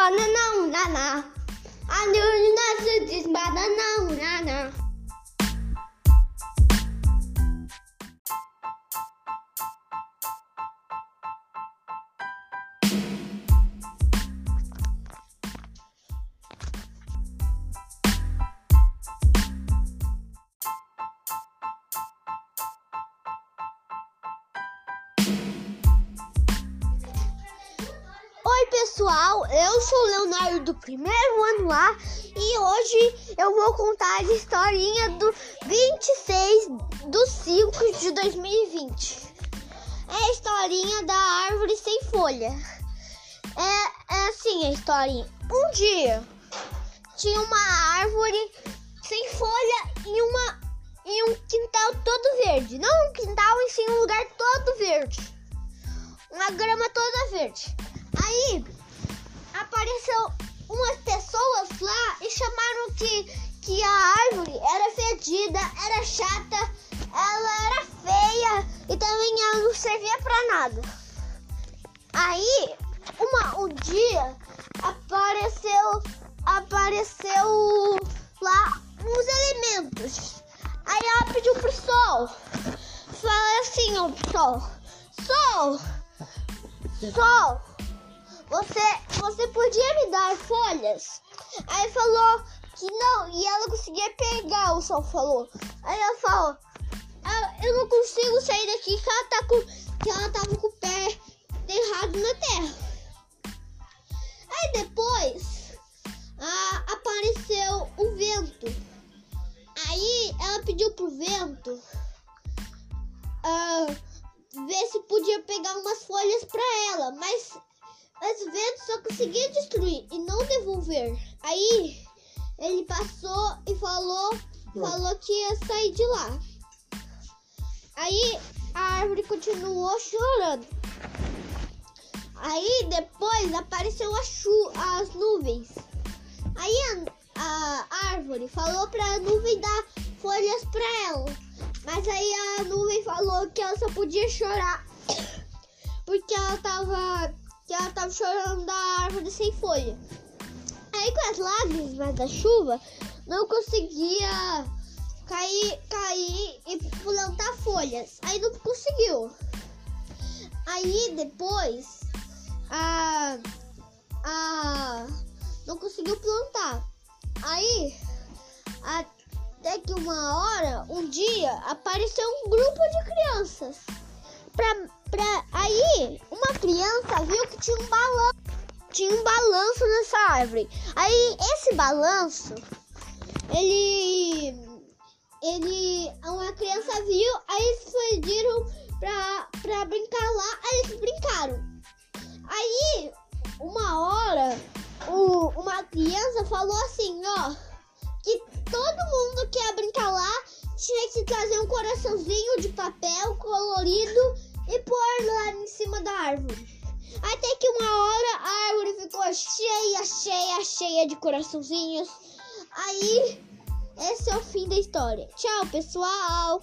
banana i don't universe this banana banana. Pessoal, eu sou Leonardo do primeiro ano A e hoje eu vou contar a historinha do 26 do 5 de 2020. É a historinha da árvore sem folha. É, é assim a historinha. Um dia tinha uma árvore sem folha e, uma, e um quintal todo verde. Não um quintal, em sim um lugar todo verde. Uma grama toda verde. Aí apareceu umas pessoas lá e chamaram que, que a árvore era fedida, era chata, ela era feia e também ela não servia para nada. Aí, uma, um dia apareceu apareceu lá uns elementos. Aí ela pediu pro sol. Fala assim, ó, sol. Sol! Sol! Você, você podia me dar folhas? Aí falou que não, e ela conseguia pegar, o sol falou. Aí ela falou, "Ah, eu não consigo sair daqui que ela, tá com, que ela tava com o pé errado na terra. Aí depois ah, apareceu o vento. Aí ela pediu pro vento ah, ver se podia pegar umas folhas pra ela, mas mas o vento só conseguia destruir e não devolver. Aí ele passou e falou, falou que ia sair de lá. Aí a árvore continuou chorando. Aí depois apareceu a chu as nuvens. Aí a, a árvore falou pra nuvem dar folhas pra ela. Mas aí a nuvem falou que ela só podia chorar porque ela tava que ela tava chorando da árvore sem folha. Aí com as lágrimas da chuva, não conseguia cair, cair e plantar folhas. Aí não conseguiu. Aí depois a, a não conseguiu plantar. Aí até que uma hora, um dia, apareceu um grupo de crianças. Pra, pra, aí uma tinha um balanço. Tinha um balanço nessa árvore. Aí esse balanço, ele. Ele. Uma criança viu, aí eles pediram pra, pra brincar lá, aí eles brincaram. Aí, uma hora, o, uma criança falou assim, ó, que todo mundo que ia brincar lá tinha que trazer um coraçãozinho de papel colorido e pôr lá em cima da árvore. Até que uma hora a árvore ficou cheia, cheia, cheia de coraçãozinhos. Aí, esse é o fim da história. Tchau, pessoal!